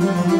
Thank.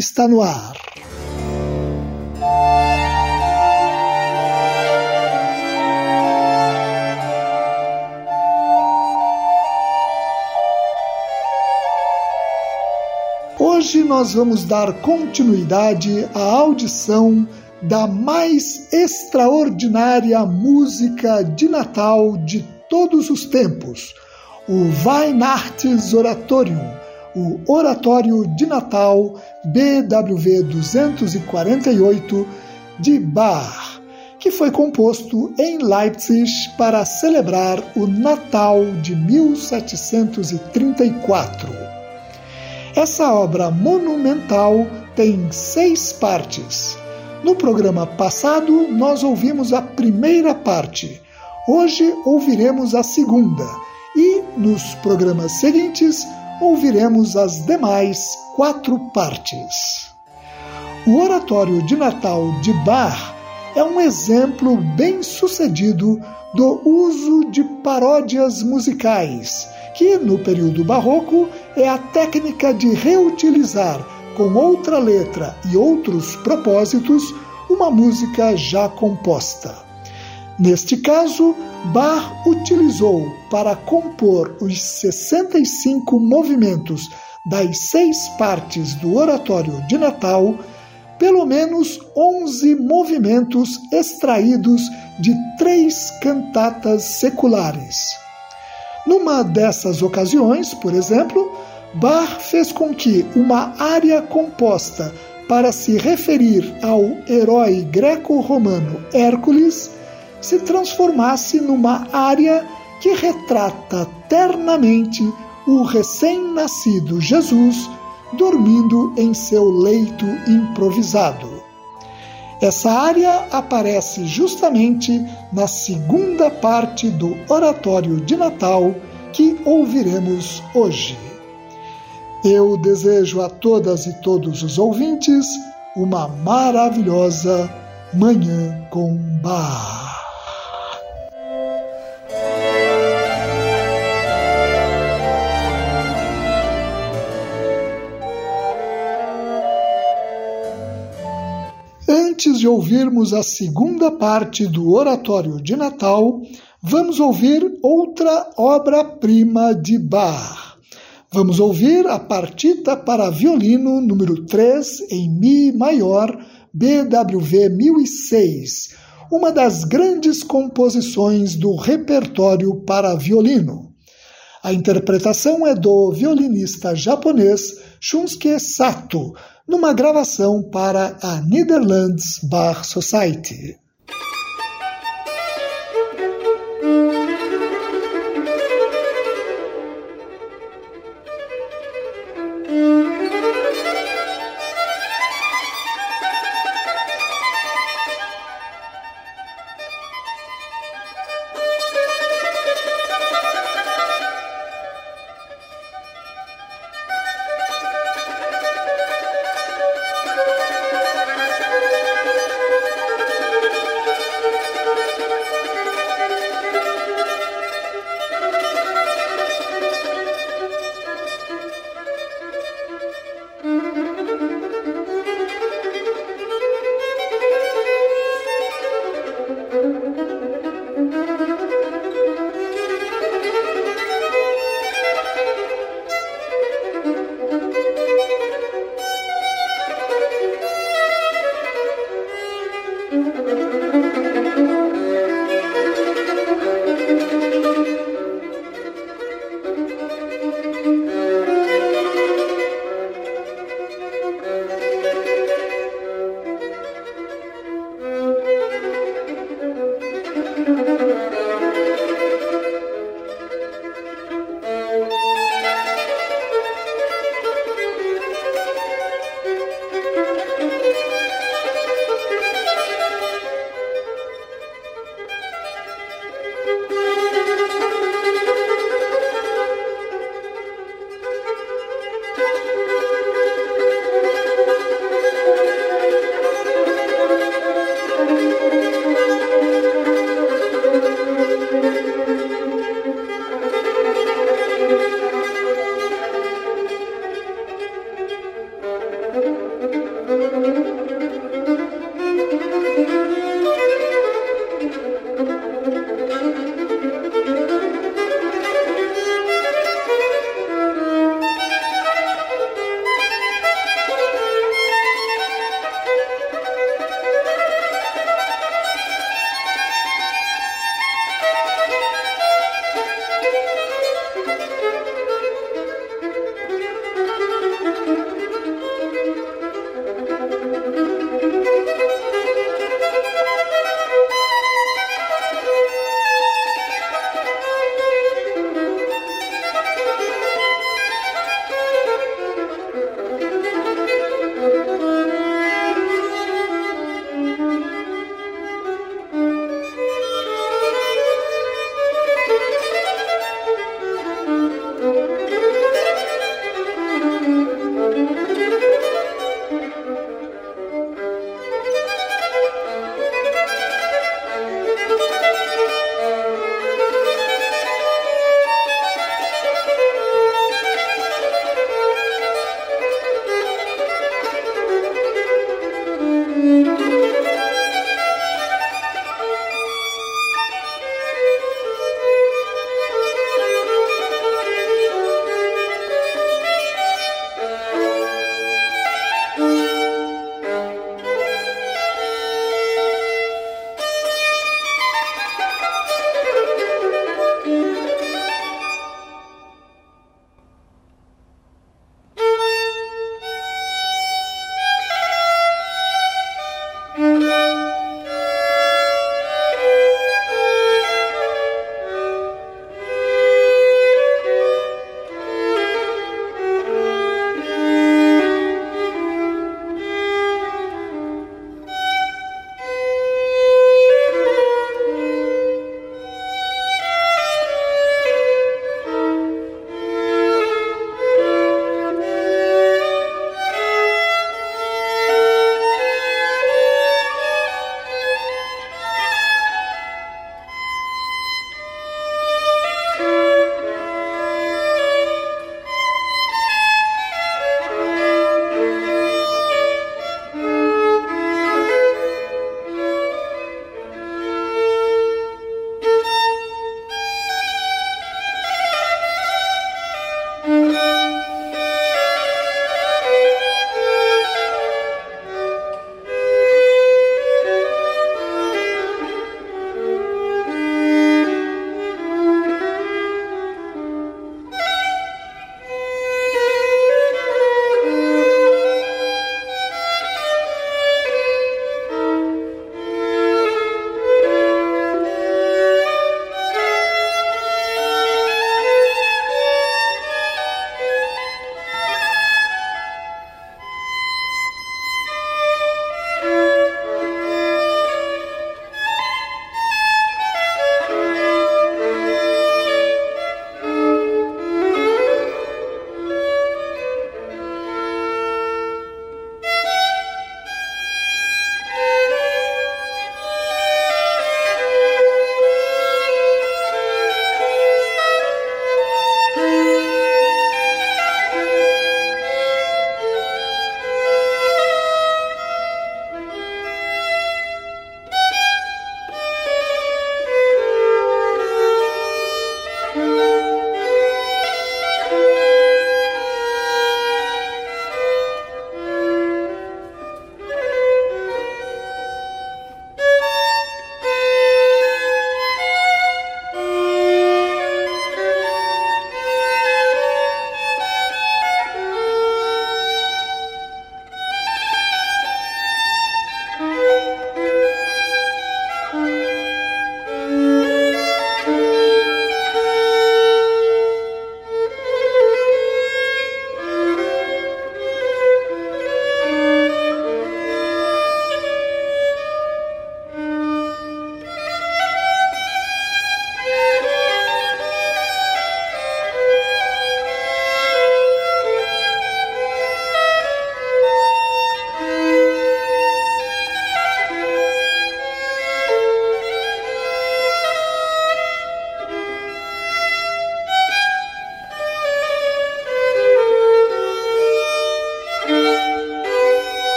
está no ar. Hoje nós vamos dar continuidade à audição da mais extraordinária música de Natal de todos os tempos, o Weihnachtsoratorium, o Oratório de Natal BWV 248 de Bach, que foi composto em Leipzig para celebrar o Natal de 1734. Essa obra monumental tem seis partes. No programa passado, nós ouvimos a primeira parte. Hoje ouviremos a segunda. E nos programas seguintes, ouviremos as demais quatro partes. O Oratório de Natal de Bach é um exemplo bem sucedido do uso de paródias musicais, que no período barroco é a técnica de reutilizar com outra letra e outros propósitos uma música já composta. Neste caso, Bach utilizou para compor os 65 movimentos das seis partes do Oratório de Natal, pelo menos 11 movimentos extraídos de três cantatas seculares. Numa dessas ocasiões, por exemplo, Bach fez com que uma área composta para se referir ao herói greco-romano Hércules se transformasse numa área que retrata ternamente o recém-nascido Jesus dormindo em seu leito improvisado. Essa área aparece justamente na segunda parte do Oratório de Natal que ouviremos hoje. Eu desejo a todas e todos os ouvintes uma maravilhosa Manhã com Bar. Antes de ouvirmos a segunda parte do Oratório de Natal, vamos ouvir outra obra-prima de Bach. Vamos ouvir a partita para violino número 3 em Mi maior, BWV 1006, uma das grandes composições do repertório para violino. A interpretação é do violinista japonês Shunsuke Sato, numa gravação para a Netherlands Bar Society.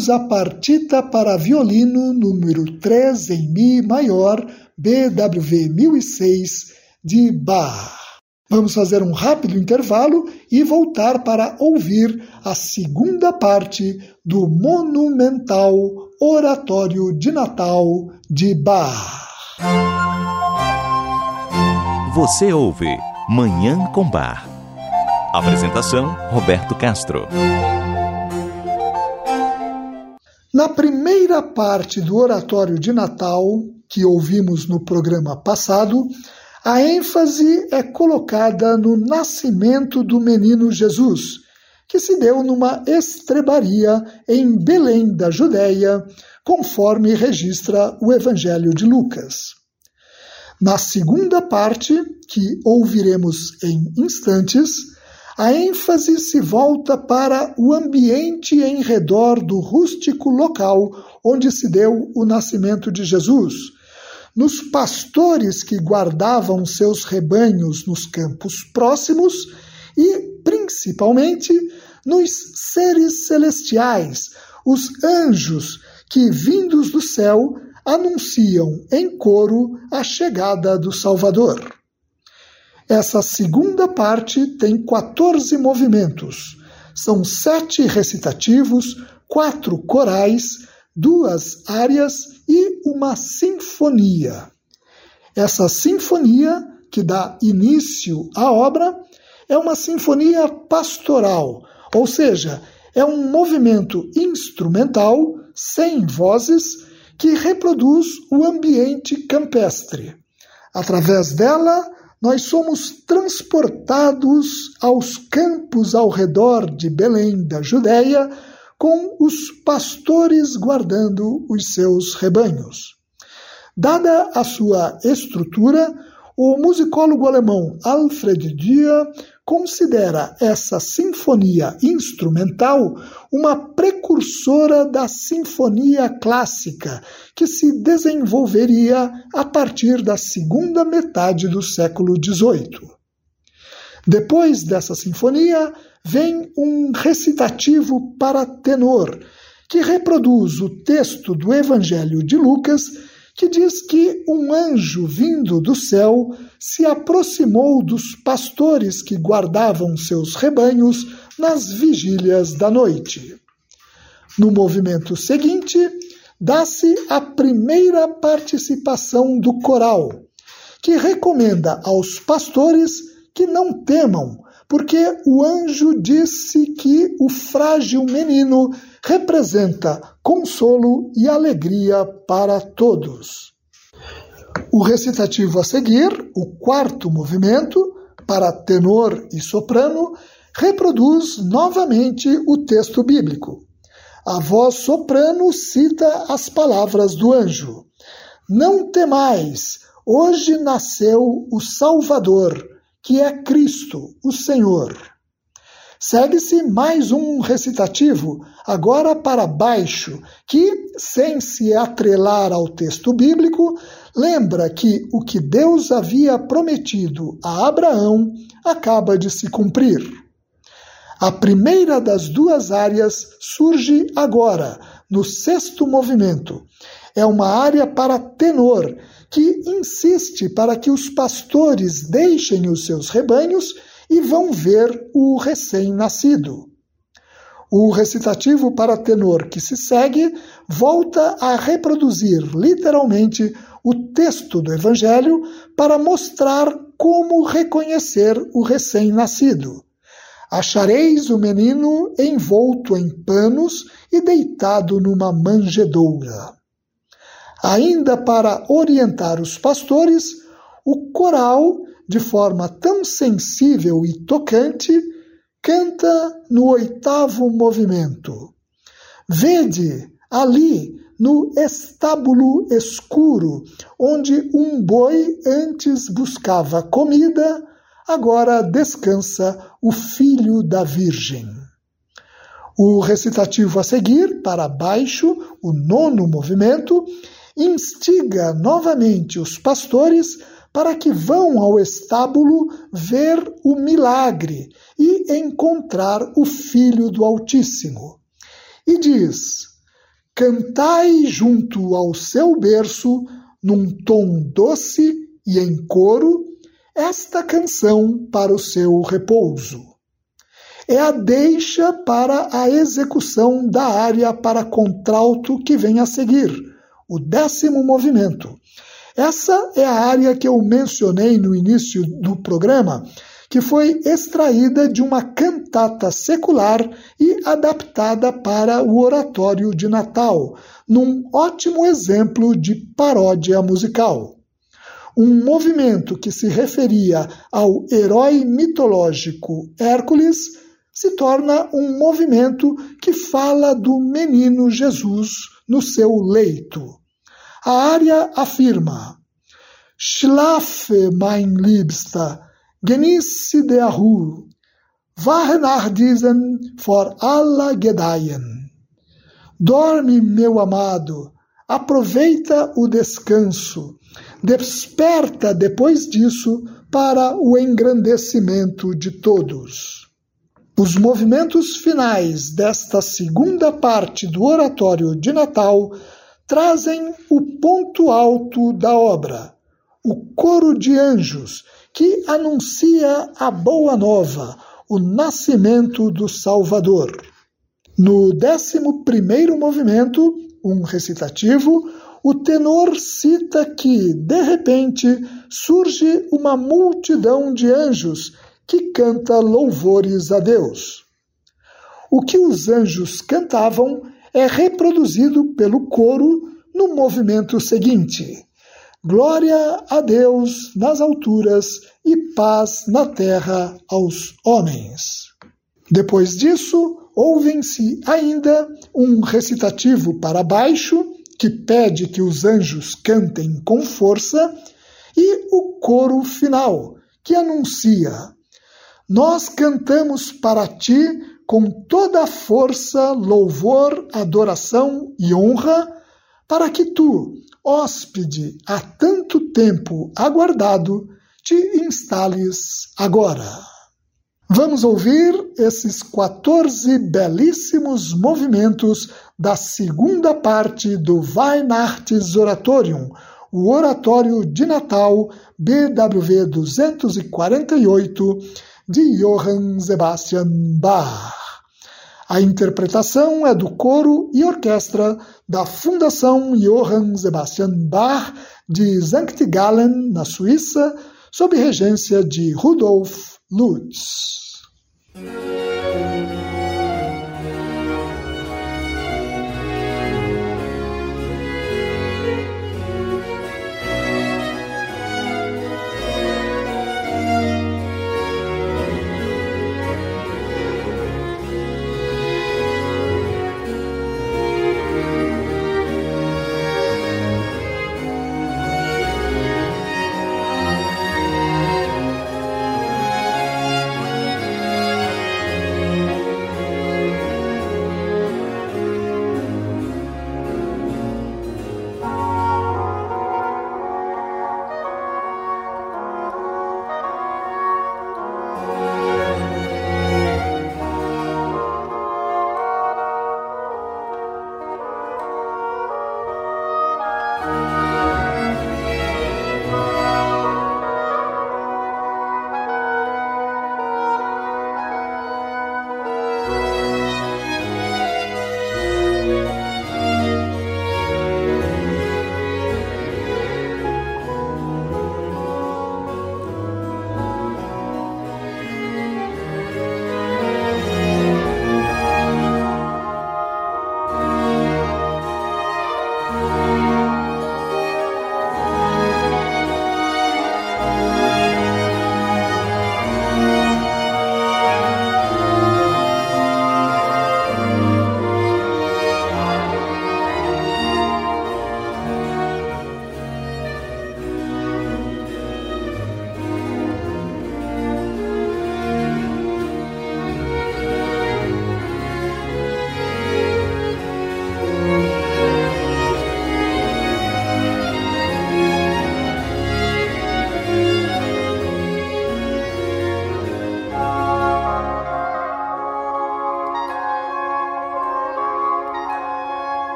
Ouvimos a partita para violino número 3 em Mi maior, BWV 1006, de Bach. Vamos fazer um rápido intervalo e voltar para ouvir a segunda parte do monumental Oratório de Natal de Bach. Você ouve Manhã com Bar. Apresentação: Roberto Castro. Na primeira parte do Oratório de Natal, que ouvimos no programa passado, a ênfase é colocada no nascimento do menino Jesus, que se deu numa estrebaria em Belém da Judéia, conforme registra o Evangelho de Lucas. Na segunda parte, que ouviremos em instantes, a ênfase se volta para o ambiente em redor do rústico local onde se deu o nascimento de Jesus, nos pastores que guardavam seus rebanhos nos campos próximos e, principalmente, nos seres celestiais, os anjos que, vindos do céu, anunciam em coro a chegada do Salvador. Essa segunda parte tem 14 movimentos. São sete recitativos, quatro corais, duas áreas e uma sinfonia. Essa sinfonia, que dá início à obra, é uma sinfonia pastoral, ou seja, é um movimento instrumental, sem vozes, que reproduz o ambiente campestre. Através dela, nós somos transportados aos campos ao redor de Belém da Judéia, com os pastores guardando os seus rebanhos. Dada a sua estrutura, o musicólogo alemão Alfred Dia considera essa sinfonia instrumental uma precursora da sinfonia clássica, que se desenvolveria a partir da segunda metade do século XVIII. Depois dessa sinfonia, vem um recitativo para tenor, que reproduz o texto do Evangelho de Lucas que diz que um anjo vindo do céu se aproximou dos pastores que guardavam seus rebanhos nas vigílias da noite. No movimento seguinte, dá-se a primeira participação do coral, que recomenda aos pastores que não temam, porque o anjo disse que o frágil menino representa consolo e alegria para todos. O recitativo a seguir, o quarto movimento, para tenor e soprano, reproduz novamente o texto bíblico. A voz soprano cita as palavras do anjo: Não temais, hoje nasceu o Salvador, que é Cristo, o Senhor. Segue-se mais um recitativo, agora para baixo, que, sem se atrelar ao texto bíblico, lembra que o que Deus havia prometido a Abraão acaba de se cumprir. A primeira das duas áreas surge agora, no sexto movimento. É uma área para tenor, que insiste para que os pastores deixem os seus rebanhos e vão ver o recém-nascido. O recitativo para tenor que se segue volta a reproduzir literalmente o texto do Evangelho para mostrar como reconhecer o recém-nascido. Achareis o menino envolto em panos e deitado numa manjedoura. Ainda para orientar os pastores, o coral de forma tão sensível e tocante, canta no oitavo movimento. Vede ali no estábulo escuro, onde um boi antes buscava comida, agora descansa o filho da Virgem. O recitativo a seguir, para baixo, o nono movimento, instiga novamente os pastores para que vão ao estábulo ver o milagre e encontrar o Filho do Altíssimo. E diz: cantai junto ao seu berço, num tom doce e em coro, esta canção para o seu repouso. É a deixa para a execução da área para contralto que vem a seguir, o décimo movimento. Essa é a área que eu mencionei no início do programa, que foi extraída de uma cantata secular e adaptada para o oratório de Natal, num ótimo exemplo de paródia musical. Um movimento que se referia ao herói mitológico Hércules se torna um movimento que fala do menino Jesus no seu leito. A área afirma: Schlafe, mein Liebster, Genieße der Ruhe. Wache nach diesen vor aller Gedeihen. Dorme, meu amado, aproveita o descanso, desperta depois disso para o engrandecimento de todos. Os movimentos finais desta segunda parte do oratório de Natal trazem o ponto alto da obra, o coro de anjos que anuncia a boa nova, o nascimento do Salvador. No décimo primeiro movimento, um recitativo, o tenor cita que, de repente, surge uma multidão de anjos que canta louvores a Deus. O que os anjos cantavam é reproduzido pelo coro no movimento seguinte. Glória a Deus nas alturas e paz na terra aos homens. Depois disso, ouvem-se ainda um recitativo para baixo, que pede que os anjos cantem com força, e o coro final, que anuncia: Nós cantamos para ti com toda a força, louvor, adoração e honra, para que tu, hóspede há tanto tempo aguardado, te instales agora. Vamos ouvir esses 14 belíssimos movimentos da segunda parte do Weihnachtsoratorium, o Oratório de Natal BWV 248 de Johann Sebastian Bach. A interpretação é do coro e orquestra da Fundação Johann Sebastian Bach de Sankt Gallen, na Suíça, sob regência de Rudolf Lutz.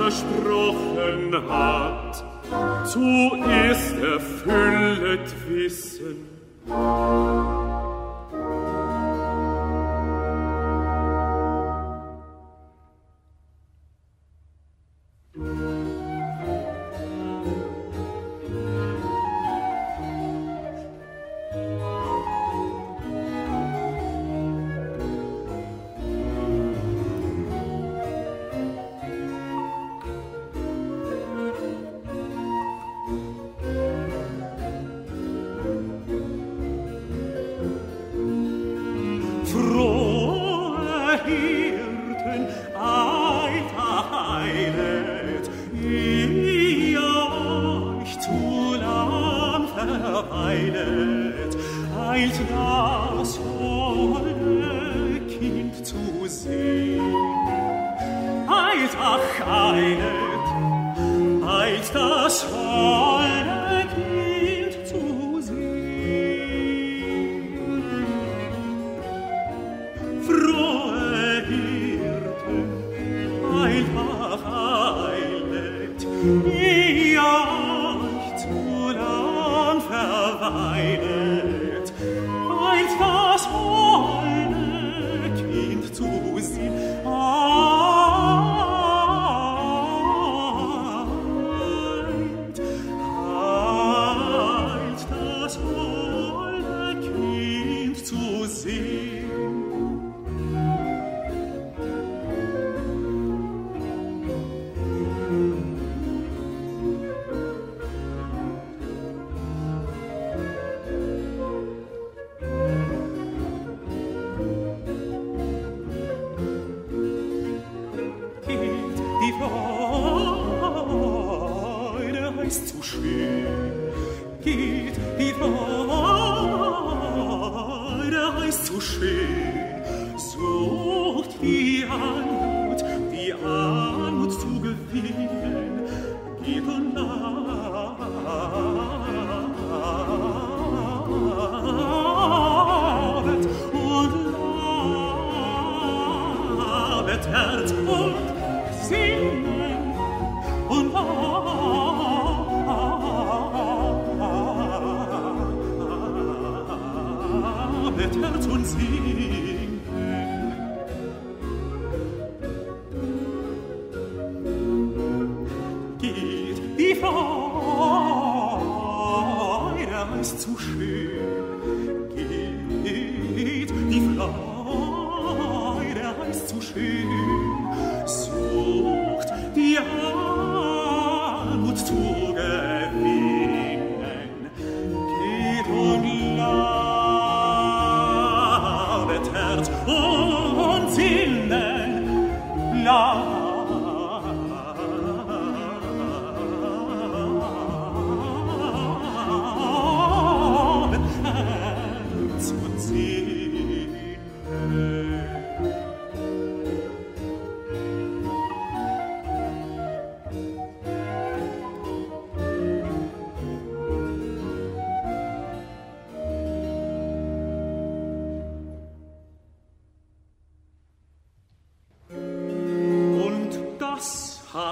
Versprochen hat, zuerst erfüllet wissen.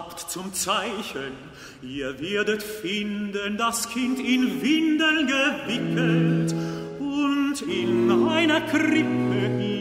habt zum Zeichen, ihr werdet finden das Kind in Windeln gewickelt und in einer Krippe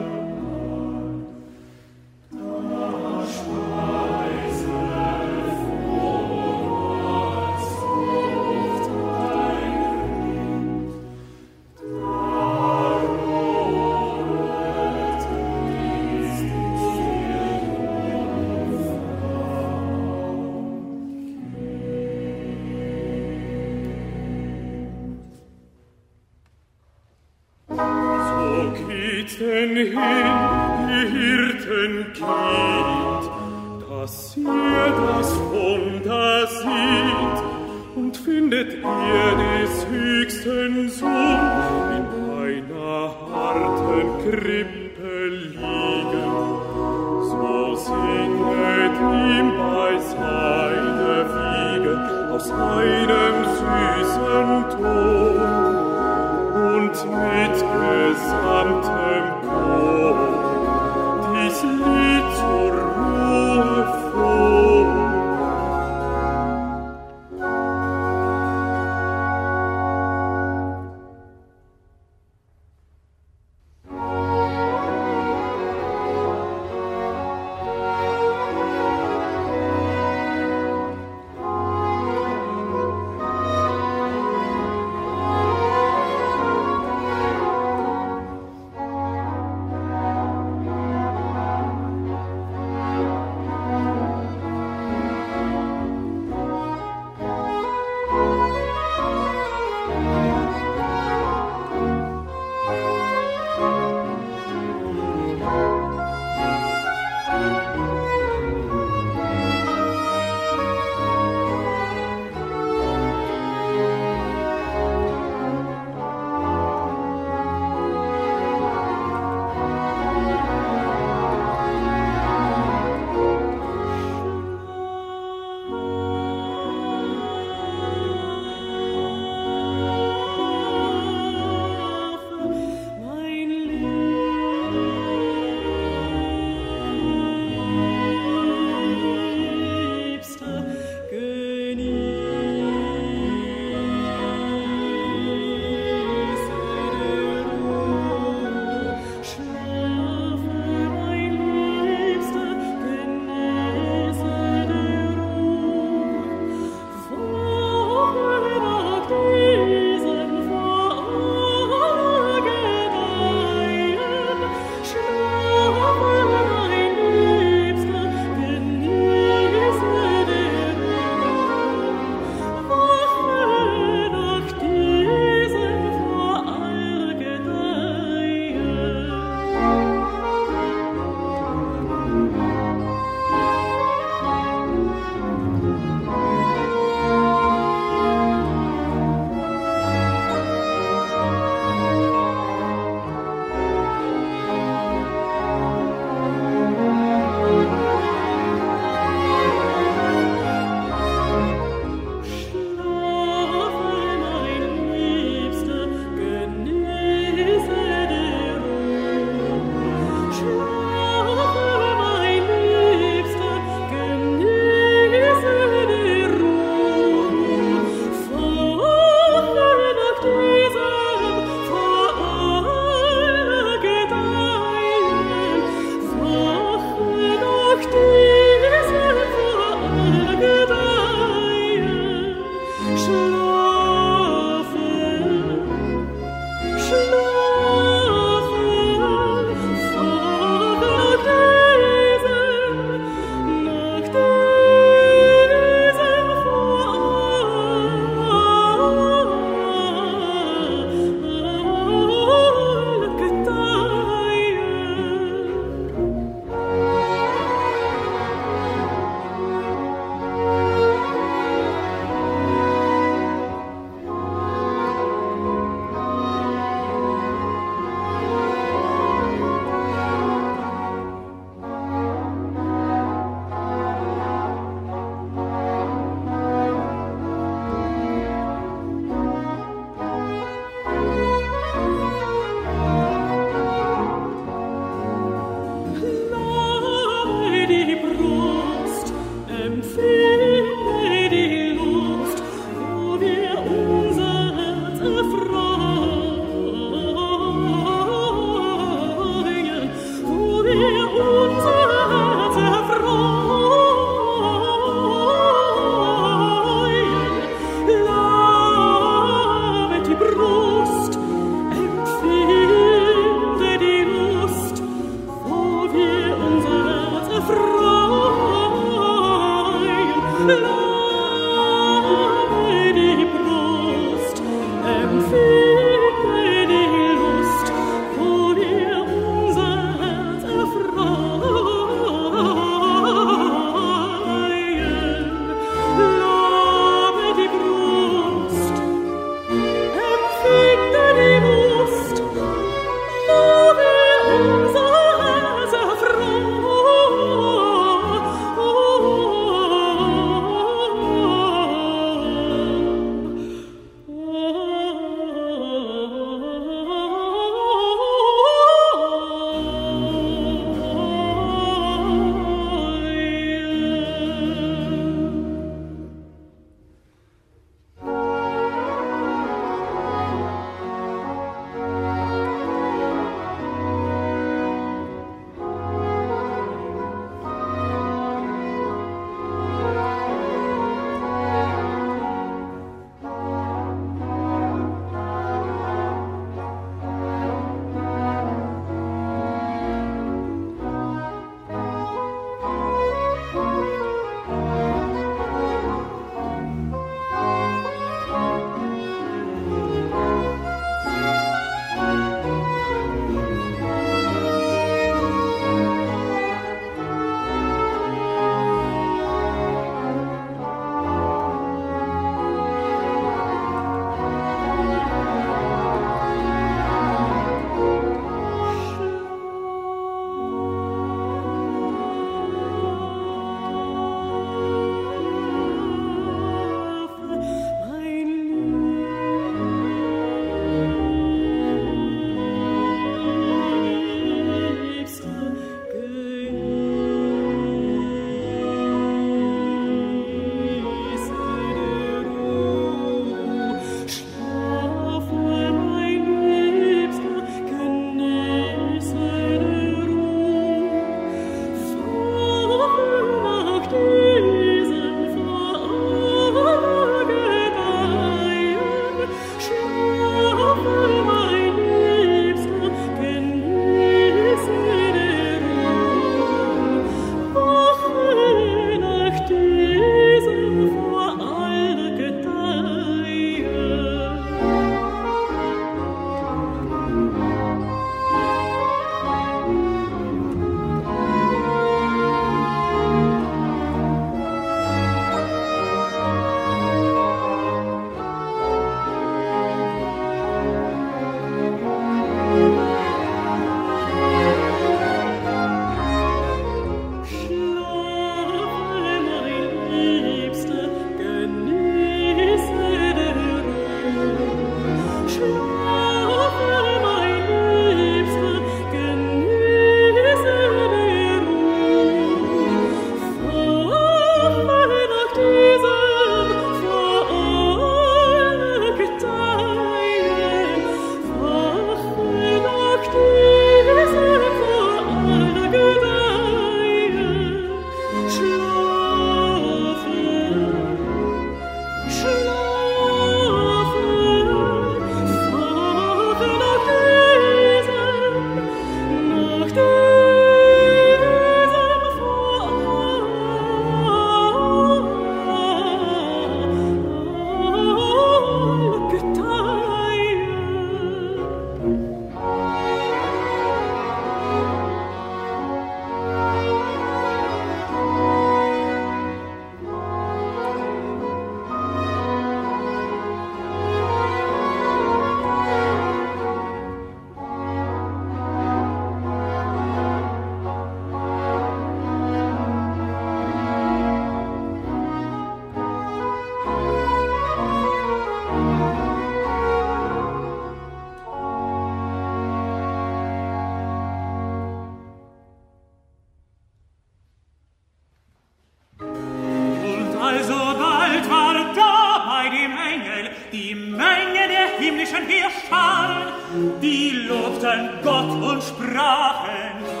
Himmel, die Menge der himmlischen Gescharen, die lobten Gott und sprachen,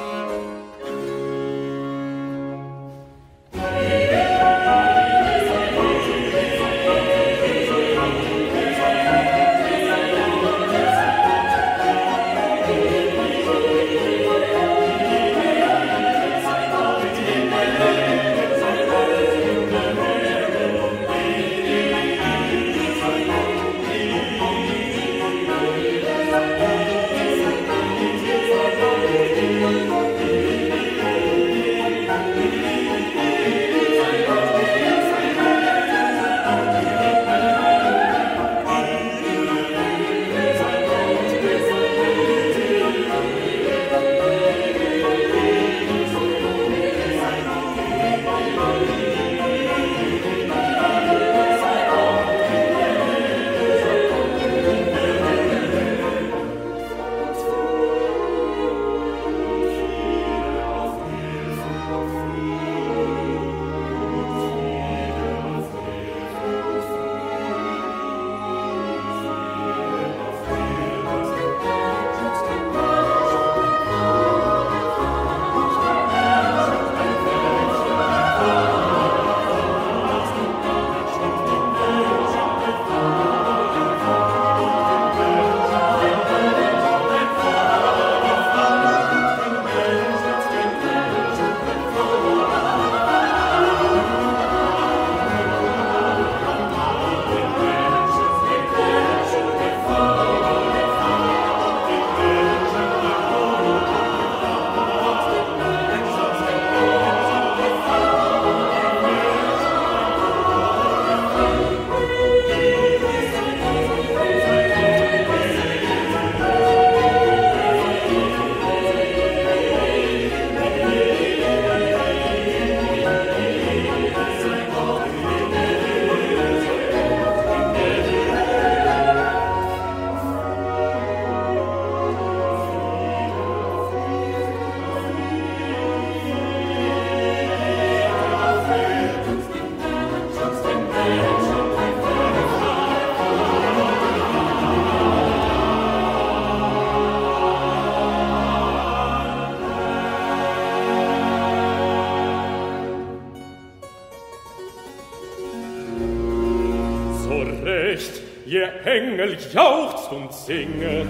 singet,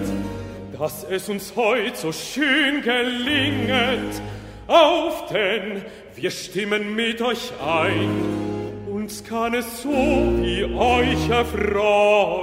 dass es uns heut so schön gelinget. Auf denn wir stimmen mit euch ein, uns kann es so wie euch erfreuen.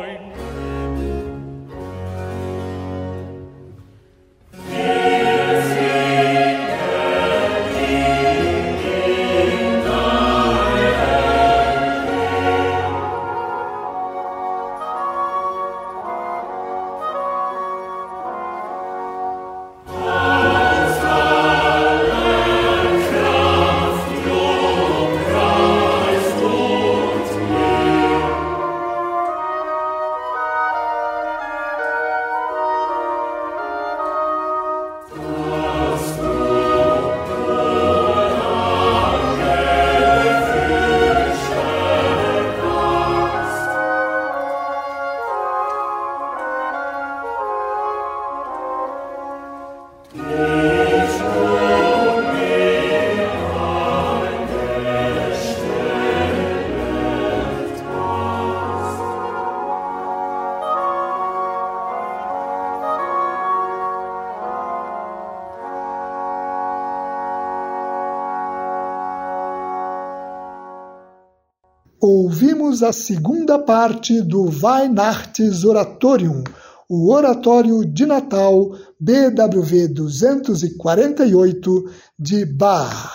Ouvimos a segunda parte do Weihnachtsoratorium, o Oratório de Natal BWV 248 de Bach.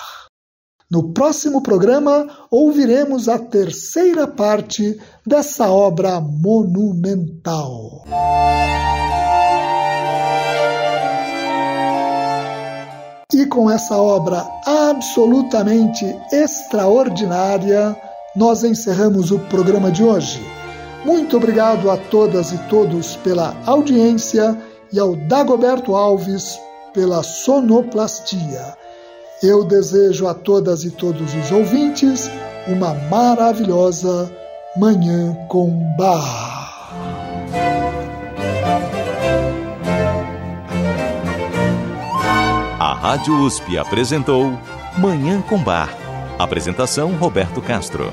No próximo programa, ouviremos a terceira parte dessa obra monumental. E com essa obra absolutamente extraordinária, nós encerramos o programa de hoje. Muito obrigado a todas e todos pela audiência e ao Dagoberto Alves pela sonoplastia. Eu desejo a todas e todos os ouvintes uma maravilhosa Manhã com Bar. A Rádio USP apresentou Manhã com Bar. Apresentação Roberto Castro.